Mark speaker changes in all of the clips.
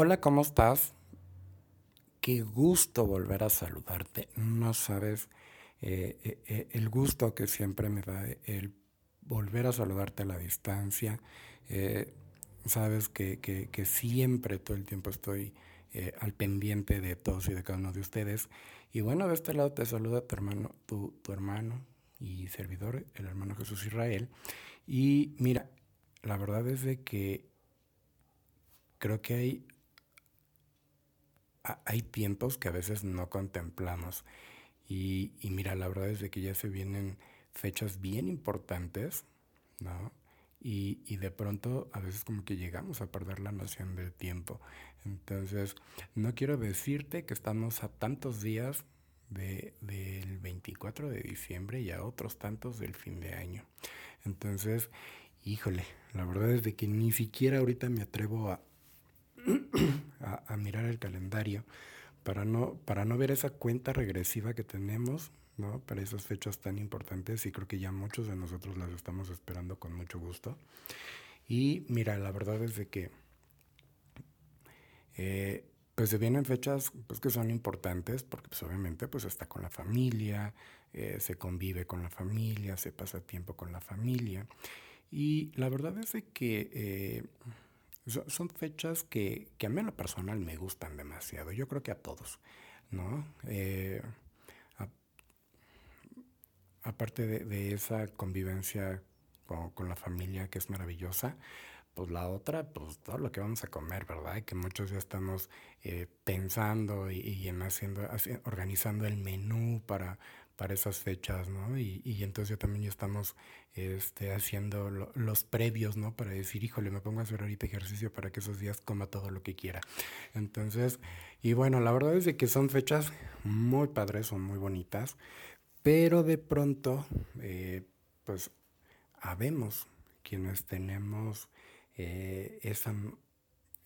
Speaker 1: Hola, ¿cómo estás? Qué gusto volver a saludarte. No sabes eh, eh, eh, el gusto que siempre me da el volver a saludarte a la distancia. sabes que, que, siempre, todo el tiempo estoy al pendiente de todos y de cada uno de ustedes. Y bueno, de este lado te saluda tu hermano, tu, tu hermano y servidor, el hermano Jesús Israel. Y mira, la verdad es de que creo que hay hay tiempos que a veces no contemplamos. Y, mira, la verdad es de que ya se vienen fechas bien importantes, ¿no? Y, de pronto a veces como que llegamos a perder la noción del tiempo. Entonces, no quiero decirte que estamos a tantos días de, del 24 de diciembre y a otros tantos del fin de año. Entonces, híjole, la verdad es de que ni siquiera ahorita me atrevo a, a, mirar el calendario para no, para no ver esa cuenta regresiva que tenemos ¿no? para esas fechas tan importantes y creo que ya muchos de nosotros las estamos esperando con mucho gusto. Y mira, la verdad es de que eh, pues se vienen fechas pues, que son importantes porque pues, obviamente pues está con la familia, eh, se convive con la familia, se pasa tiempo con la familia. Y la verdad es de que eh, son fechas que, a mí en lo personal me gustan demasiado. Yo creo que a todos, ¿no? Eh, aparte de, esa convivencia con, la familia que es maravillosa, pues la otra, pues todo lo que vamos a comer, ¿verdad? Que muchos ya estamos eh, pensando y, en haciendo, organizando el menú para, para esas fechas, ¿no? Y, y entonces ya también ya estamos este, haciendo los previos, ¿no? Para decir, híjole, me pongo a hacer ahorita ejercicio para que esos días coma todo lo que quiera. Entonces, y bueno, la verdad es de que son fechas muy padres, son muy bonitas, pero de pronto, eh, pues, habemos quienes tenemos eh, esa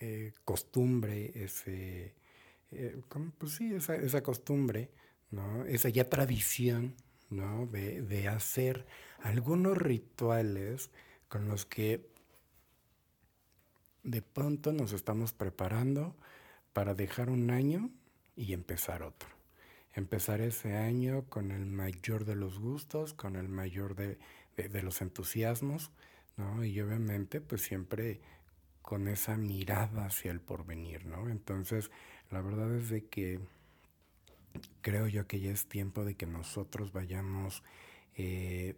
Speaker 1: eh, costumbre, ese, pues sí, esa costumbre, ¿no? Esa ya tradición, ¿no? De, de hacer algunos rituales con los que de pronto nos estamos preparando para dejar un año y empezar otro. Empezar ese año con el mayor de los gustos, con el mayor de, de los entusiasmos, ¿no? Y obviamente pues siempre con esa mirada hacia el porvenir, ¿no? Entonces, la verdad es de que creo yo que ya es tiempo de que nosotros vayamos eh,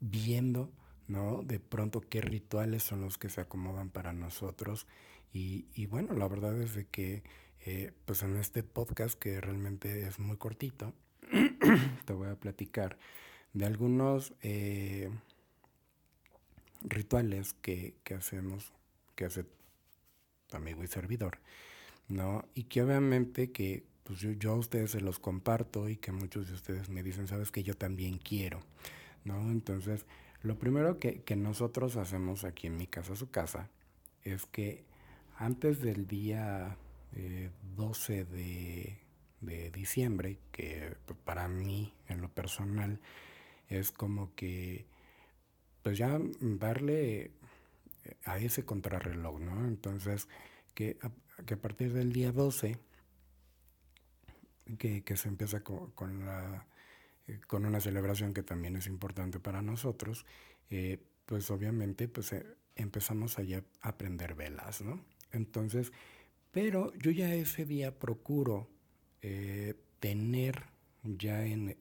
Speaker 1: viendo, ¿no? De pronto qué rituales son los que se acomodan para nosotros. Y, bueno, la verdad es de que, eh, pues en este podcast que realmente es muy cortito, te voy a platicar de algunos eh, rituales que, que hacemos, que hace tu amigo y servidor, ¿no? Y que obviamente que pues yo, a ustedes se los comparto y que muchos de ustedes me dicen, sabes que yo también quiero, ¿no? Entonces, lo primero que, nosotros hacemos aquí en mi casa, su casa, es que antes del día 12 eh, de, diciembre, que para mí en lo personal es como que, pues ya darle a ese contrarreloj, ¿no? Entonces, que que a partir del día 12 que, se empieza con, la, eh, con una celebración que también es importante para nosotros, eh, pues obviamente pues eh, empezamos allá a aprender velas, ¿no? Entonces, pero yo ya ese día procuro tener ya en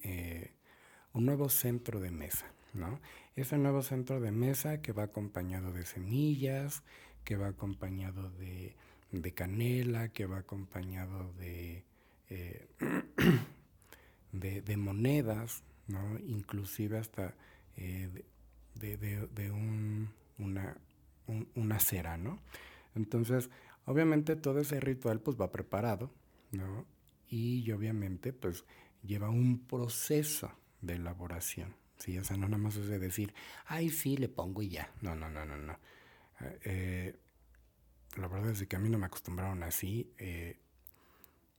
Speaker 1: un nuevo centro de mesa, ¿no? Ese nuevo centro de mesa que va acompañado de semillas, que va acompañado de, de canela, que va acompañado de eh, de, monedas, ¿no? inclusive hasta eh, de, un, una, una cera. ¿no? Entonces, obviamente todo ese ritual pues va preparado, ¿no? Y obviamente pues lleva un proceso de elaboración. ¿sí? O sea, no nada más es de decir, ay, sí, le pongo y ya. No, no, no, no, no. Eh, la verdad es que a mí no me acostumbraron así.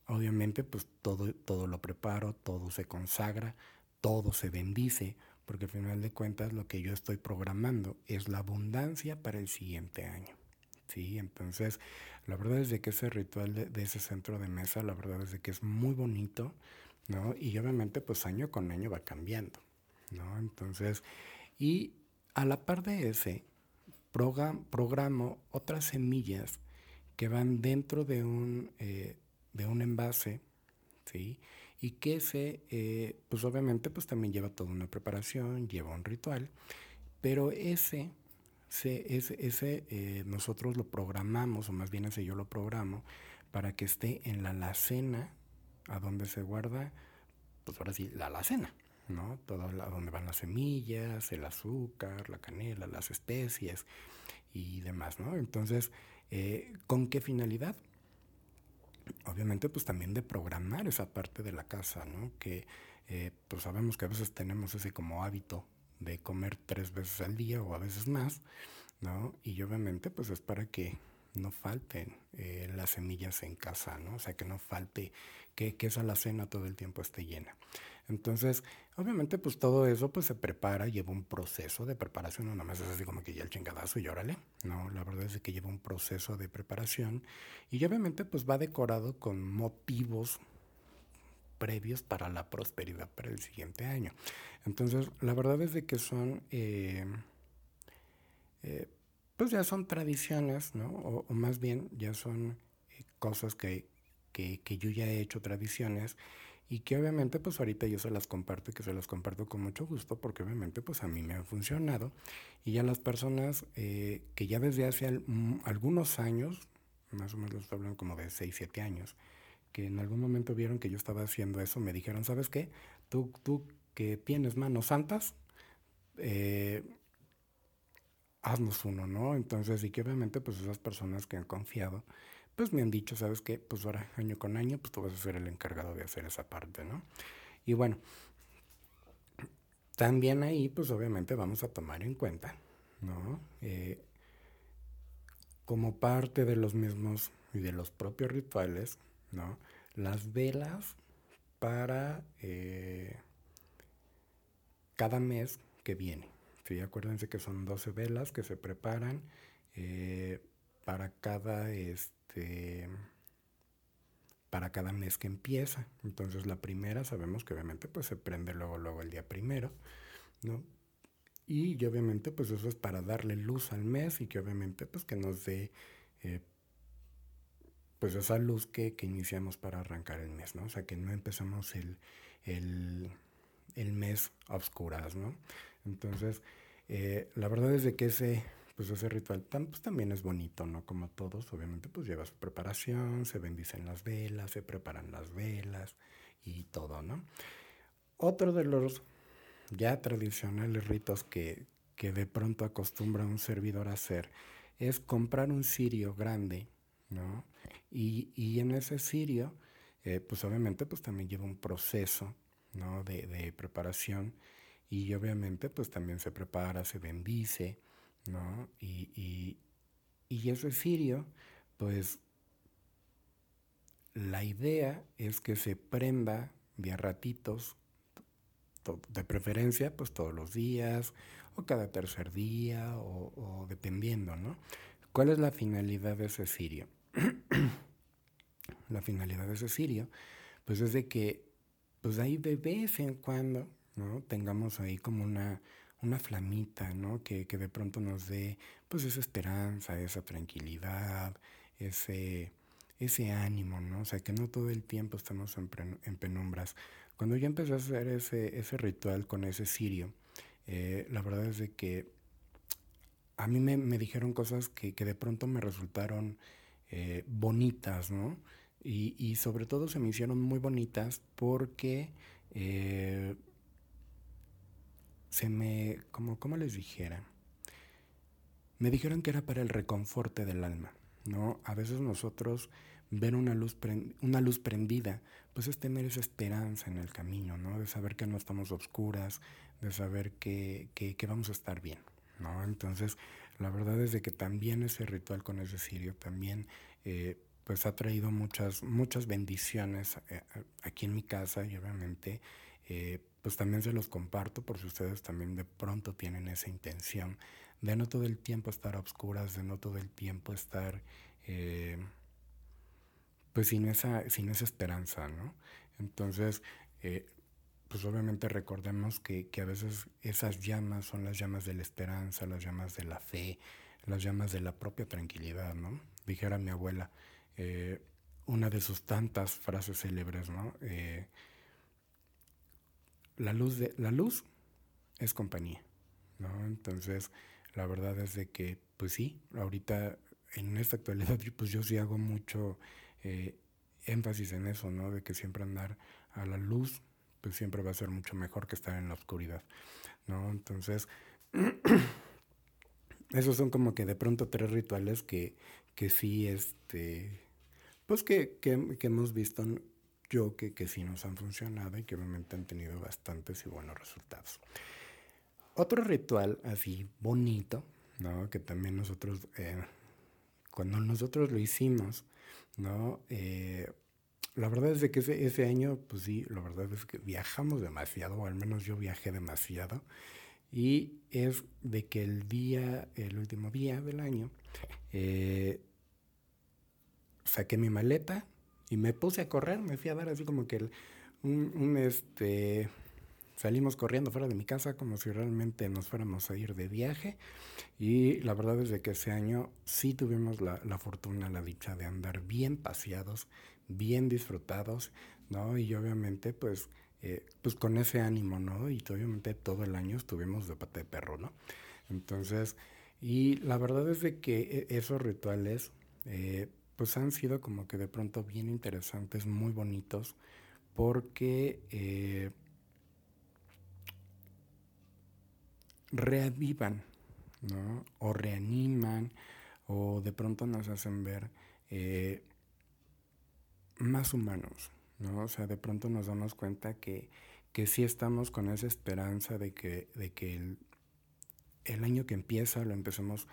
Speaker 1: Obviamente, pues todo, todo lo preparo, todo se consagra, todo se bendice, porque al final de cuentas lo que yo estoy programando es la abundancia para el siguiente año. Sí, entonces la verdad es de que ese ritual de, ese centro de mesa, la verdad es de que es muy bonito, ¿no? Y obviamente pues año con año va cambiando, ¿no? Entonces, y a la par de ese, programo otras semillas que van dentro de un, eh, de un envase, ¿sí? Y que ese, eh, pues obviamente, pues también lleva toda una preparación, lleva un ritual, pero ese, ese, ese eh, nosotros lo programamos, o más bien ese yo lo programo, para que esté en la alacena, a donde se guarda, pues ahora sí, la alacena, ¿no? Todo a donde van las semillas, el azúcar, la canela, las especies y demás, ¿no? Entonces, eh, ¿con qué finalidad? Obviamente, pues también de programar esa parte de la casa, ¿no? Que eh, pues sabemos que a veces tenemos ese como hábito de comer tres veces al día o a veces más, ¿no? Y obviamente, pues es para que no falten eh, las semillas en casa, ¿no? O sea, que no falte, que, que esa alacena todo el tiempo esté llena. Entonces, obviamente, pues todo eso pues se prepara, lleva un proceso de preparación, no nada es así como que ya el chingadazo y órale, no, la verdad es que lleva un proceso de preparación y obviamente pues va decorado con motivos previos para la prosperidad para el siguiente año. Entonces, la verdad es de que son, eh, eh, pues ya son tradiciones, ¿no? O, más bien ya son eh, cosas que, que yo ya he hecho tradiciones y que obviamente pues ahorita yo se las comparto y que se las comparto con mucho gusto porque obviamente pues a mí me ha funcionado y ya las personas eh, que ya desde hace algunos años, más o menos hablan como de 6, 7 años, que en algún momento vieron que yo estaba haciendo eso, me dijeron, ¿sabes qué? Tú, tú que tienes manos santas, eh, haznos uno, ¿no? Entonces, y que obviamente pues esas personas que han confiado, pues me han dicho, ¿sabes qué? Pues ahora, año con año, pues tú vas a ser el encargado de hacer esa parte, ¿no? Y bueno, también ahí, pues obviamente vamos a tomar en cuenta, ¿no? Eh, como parte de los mismos y de los propios rituales, ¿no? Las velas para eh, cada mes que viene. ¿sí? Acuérdense que son 12 velas que se preparan eh, para cada, este, para cada mes que empieza. Entonces la primera sabemos que obviamente pues se prende luego, luego el día primero, ¿no? Y, obviamente pues eso es para darle luz al mes y que obviamente pues que nos dé eh, pues esa luz que, que, iniciamos para arrancar el mes, ¿no? O sea que no empezamos el, el, el mes a oscuras, ¿no? Entonces, eh, la verdad es de que ese pues ese ritual pues, también es bonito, ¿no? Como todos, obviamente, pues lleva su preparación, se bendicen las velas, se preparan las velas y todo, ¿no? Otro de los ya tradicionales ritos que, que de pronto acostumbra un servidor a hacer es comprar un cirio grande, ¿no? Y, y en ese cirio, eh, pues obviamente, pues también lleva un proceso, ¿no? De, de preparación y obviamente, pues también se prepara, se bendice, ¿no? Y, y, y cirio, pues la idea es que se prenda de ratitos, de preferencia, pues todos los días, o cada tercer día, o, dependiendo, ¿no? ¿Cuál es la finalidad de ese cirio? la finalidad de ese cirio, pues es de que, pues ahí de vez en cuando, ¿no? Tengamos ahí como una, una flamita, ¿no? Que, que, de pronto nos dé pues esa esperanza, esa tranquilidad, ese, ese ánimo, ¿no? O sea, que no todo el tiempo estamos en, en penumbras. Cuando yo empecé a hacer ese, ese ritual con ese cirio, eh, la verdad es de que a mí me, me dijeron cosas que, que, de pronto me resultaron eh, bonitas, ¿no? Y, y, sobre todo se me hicieron muy bonitas porque eh, se me, como, como les dijera, me dijeron que era para el reconforte del alma, ¿no? A veces nosotros ver una luz, una luz prendida, pues es tener esa esperanza en el camino, ¿no? De saber que no estamos obscuras, de saber que, que, que vamos a estar bien, ¿no? Entonces, la verdad es de que también ese ritual con ese sirio también, eh, pues ha traído muchas, muchas bendiciones eh, aquí en mi casa y obviamente eh, pues también se los comparto por si ustedes también de pronto tienen esa intención de no todo el tiempo estar a obscuras, de no todo el tiempo estar eh, pues sin esa, sin esa esperanza, ¿no? Entonces, eh, pues obviamente recordemos que, a veces esas llamas son las llamas de la esperanza, las llamas de la fe, las llamas de la propia tranquilidad, ¿no? Dijera mi abuela, eh, una de sus tantas frases célebres, ¿no? La, luz de, la luz es compañía, ¿no? Entonces, la verdad es de que, pues sí, ahorita en esta actualidad, pues yo sí hago mucho eh, énfasis en eso, ¿no? De que siempre andar a la luz, pues siempre va a ser mucho mejor que estar en la oscuridad, ¿no? Entonces, esos son como que de pronto tres rituales que, que sí, este, pues que, que, que hemos visto yo que, que sí nos han funcionado y que obviamente han tenido bastantes y buenos resultados. Otro ritual así bonito, ¿no? Que también nosotros, eh, cuando nosotros lo hicimos, ¿no? Eh, la verdad es de que ese, ese, año, pues sí, la verdad es que viajamos demasiado, o al menos yo viajé demasiado, y es de que el día, el último día del año, eh, saqué mi maleta y me puse a correr, me fui a dar así como que un, un este Salimos corriendo fuera de mi casa como si realmente nos fuéramos a ir de viaje y la verdad es de que ese año sí tuvimos la, fortuna, la dicha de andar bien paseados, bien disfrutados, ¿no? Y obviamente pues, eh, pues con ese ánimo, ¿no? Y obviamente todo el año estuvimos de pata de perro, ¿no? Entonces, y la verdad es de que e, esos rituales eh, pues han sido como que de pronto bien interesantes, muy bonitos, porque... Eh, reavivan, ¿no? O reaniman, o de pronto nos hacen ver eh, más humanos, ¿no? O sea, de pronto nos damos cuenta que, que sí estamos con esa esperanza de que, de que el, el año que empieza lo empecemos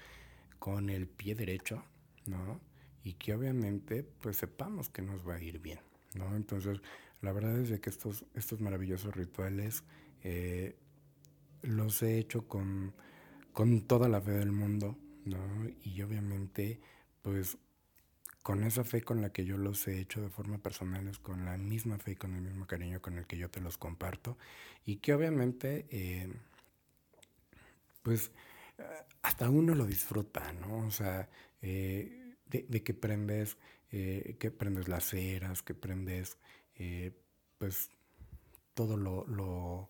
Speaker 1: con el pie derecho, ¿no? Y que obviamente pues sepamos que nos va a ir bien, ¿no? Entonces, la verdad es de que estos, estos maravillosos rituales eh, los he hecho con, con toda la fe del mundo, ¿no? Y obviamente, pues con esa fe con la que yo los he hecho de forma personal, es con la misma fe y con el mismo cariño con el que yo te los comparto. Y que obviamente, eh, pues, hasta uno lo disfruta, ¿no? O sea, eh, de, que prendes, eh, que prendes las ceras, que prendes, pues, todo lo, lo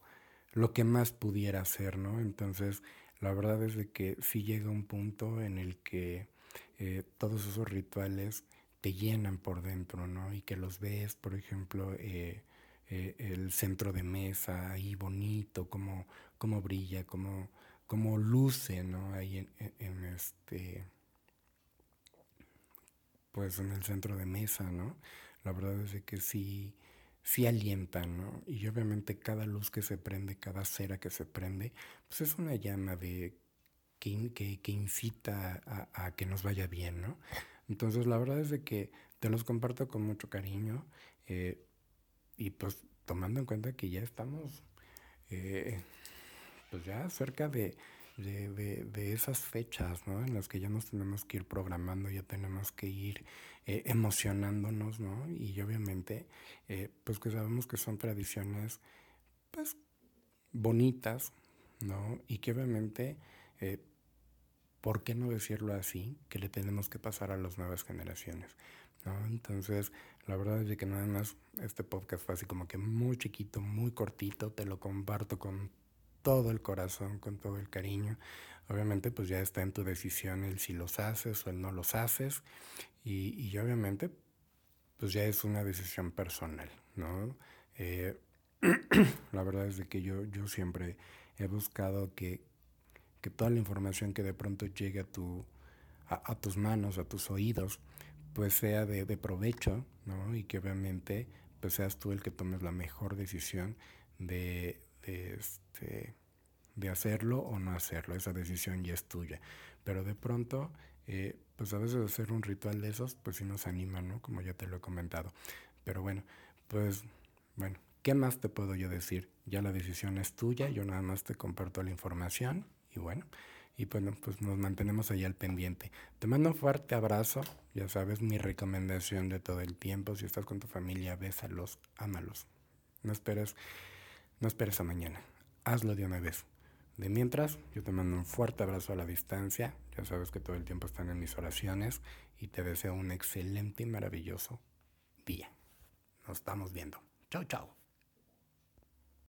Speaker 1: lo que más pudiera hacer, ¿no? Entonces, la verdad es de que sí llega un punto en el que eh, todos esos rituales te llenan por dentro, ¿no? Y que los ves, por ejemplo, eh, eh, el centro de mesa ahí bonito, como, como brilla, como, como luce, ¿no? Ahí en, este, pues en el centro de mesa, ¿no? La verdad es que sí, sí alientan, ¿no? Y obviamente cada luz que se prende, cada cera que se prende, pues es una llama de que, que, incita a, que nos vaya bien, ¿no? Entonces la verdad es de que te los comparto con mucho cariño eh, y pues tomando en cuenta que ya estamos eh, pues ya cerca de, de, de, esas fechas, ¿no? En las que ya nos tenemos que ir programando, ya tenemos que ir eh, emocionándonos, ¿no? Y obviamente, eh, pues que sabemos que son tradiciones, pues, bonitas, ¿no? Y que obviamente, eh, ¿por qué no decirlo así? Que le tenemos que pasar a las nuevas generaciones, ¿no? Entonces, la verdad es que nada más este podcast fue así como que muy chiquito, muy cortito, te lo comparto con todo el corazón, con todo el cariño. Obviamente pues ya está en tu decisión el si los haces o el no los haces y, obviamente pues ya es una decisión personal, ¿no? Eh, la verdad es de que yo, yo siempre he buscado que, toda la información que de pronto llegue a, tu, a, tus manos, a tus oídos, pues sea de, provecho, ¿no? Y que obviamente pues seas tú el que tomes la mejor decisión de, de, este, de hacerlo o no hacerlo. Esa decisión ya es tuya. Pero de pronto, eh, pues a veces hacer un ritual de esos, pues sí nos anima, ¿no? Como ya te lo he comentado. Pero bueno, pues bueno, ¿qué más te puedo yo decir? Ya la decisión es tuya, yo nada más te comparto la información y bueno, y bueno, pues nos mantenemos ahí al pendiente. Te mando un fuerte abrazo, ya sabes mi recomendación de todo el tiempo, si estás con tu familia, bésalos, ámalos. No esperes, no esperes a mañana, hazlo de una vez. De mientras, yo te mando un fuerte abrazo a la distancia, ya sabes que todo el tiempo están en mis oraciones y te deseo un excelente y maravilloso día. Nos estamos viendo. Chao, chao.